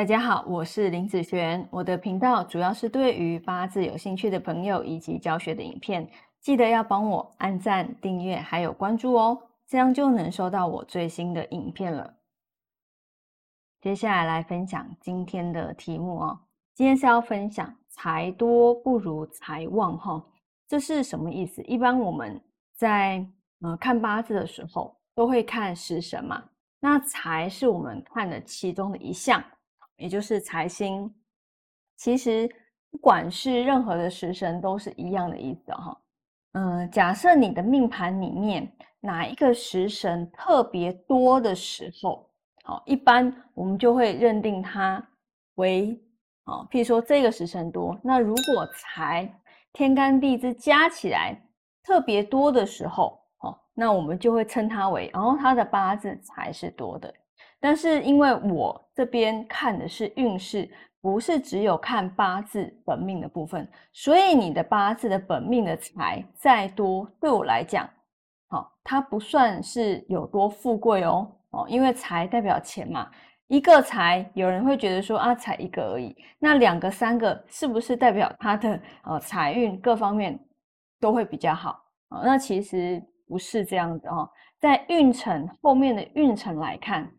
大家好，我是林子璇。我的频道主要是对于八字有兴趣的朋友以及教学的影片，记得要帮我按赞、订阅还有关注哦，这样就能收到我最新的影片了。接下来来分享今天的题目哦，今天是要分享财多不如财旺哈，这是什么意思？一般我们在呃看八字的时候都会看食神嘛，那财是我们看的其中的一项。也就是财星，其实不管是任何的食神都是一样的意思哈。嗯，假设你的命盘里面哪一个食神特别多的时候，好，一般我们就会认定它为啊，譬如说这个食神多，那如果财天干地支加起来特别多的时候，哦，那我们就会称它为，然后它的八字才是多的。但是因为我这边看的是运势，不是只有看八字本命的部分，所以你的八字的本命的财再多，对我来讲，好，它不算是有多富贵哦，哦，因为财代表钱嘛，一个财，有人会觉得说啊，才一个而已，那两个、三个，是不是代表他的呃财运各方面都会比较好啊？那其实不是这样子哦，在运程后面的运程来看。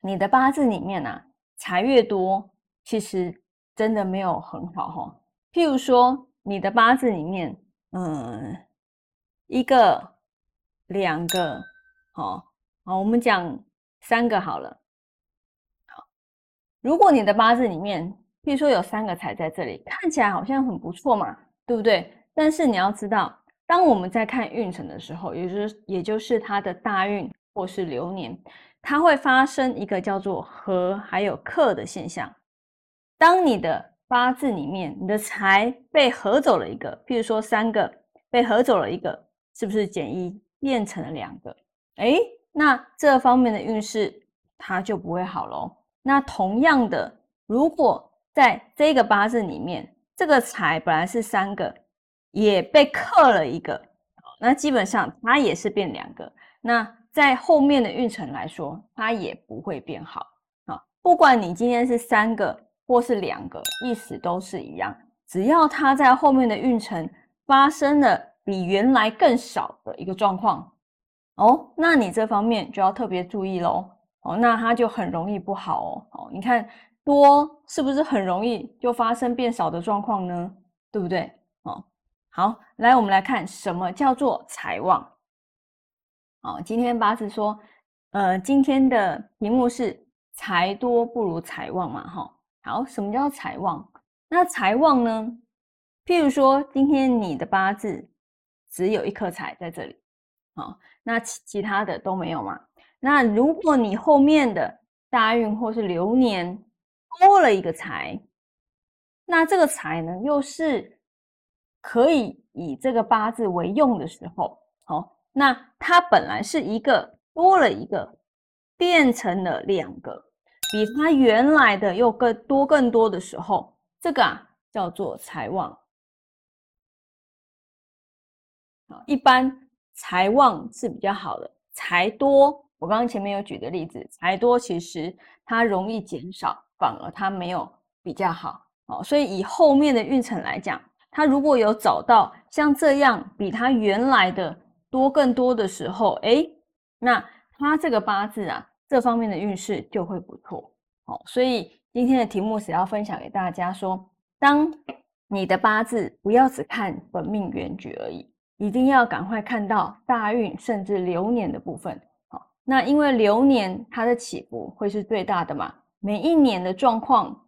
你的八字里面啊，财越多，其实真的没有很好哈。譬如说，你的八字里面，嗯，一个、两个，好，好，我们讲三个好了。好，如果你的八字里面，譬如说有三个财在这里，看起来好像很不错嘛，对不对？但是你要知道，当我们在看运程的时候，也就是也就是它的大运或是流年。它会发生一个叫做合还有克的现象。当你的八字里面，你的财被合走了一个，譬如说三个被合走了一个，是不是减一变成了两个？哎，那这方面的运势它就不会好喽。那同样的，如果在这个八字里面，这个财本来是三个，也被克了一个，那基本上它也是变两个。那在后面的运程来说，它也不会变好啊。不管你今天是三个或是两个，意思都是一样。只要它在后面的运程发生了比原来更少的一个状况哦，那你这方面就要特别注意喽。哦，那它就很容易不好哦。哦，你看多是不是很容易就发生变少的状况呢？对不对？哦，好，来我们来看什么叫做财旺。哦，今天八字说，呃，今天的题目是财多不如财旺嘛，哈。好，什么叫财旺？那财旺呢？譬如说，今天你的八字只有一颗财在这里，好，那其其他的都没有嘛。那如果你后面的大运或是流年多了一个财，那这个财呢，又是可以以这个八字为用的时候，好。那它本来是一个多了一个，变成了两个，比它原来的又更多更多的时候，这个啊叫做财旺。啊，一般财旺是比较好的，财多，我刚刚前面有举的例子，财多其实它容易减少，反而它没有比较好。哦，所以以后面的运程来讲，它如果有找到像这样比它原来的。多更多的时候，哎，那他这个八字啊，这方面的运势就会不错。好，所以今天的题目是要分享给大家说，当你的八字不要只看本命原局而已，一定要赶快看到大运甚至流年的部分。好，那因为流年它的起伏会是最大的嘛，每一年的状况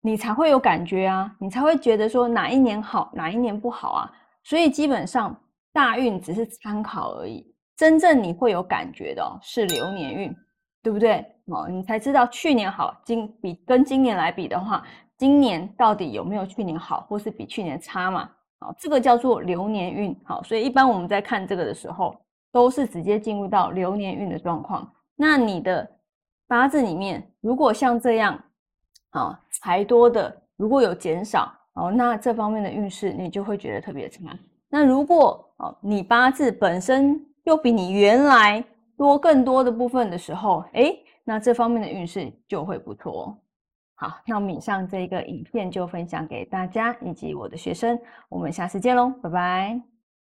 你才会有感觉啊，你才会觉得说哪一年好，哪一年不好啊。所以基本上。大运只是参考而已，真正你会有感觉的是流年运，对不对？哦，你才知道去年好，今比跟今年来比的话，今年到底有没有去年好，或是比去年差嘛？好，这个叫做流年运。好，所以一般我们在看这个的时候，都是直接进入到流年运的状况。那你的八字里面，如果像这样，啊，财多的如果有减少，哦，那这方面的运势你就会觉得特别差。那如果你八字本身又比你原来多更多的部分的时候，哎，那这方面的运势就会不错。好，那我们以上这一个影片就分享给大家以及我的学生，我们下次见喽，拜拜。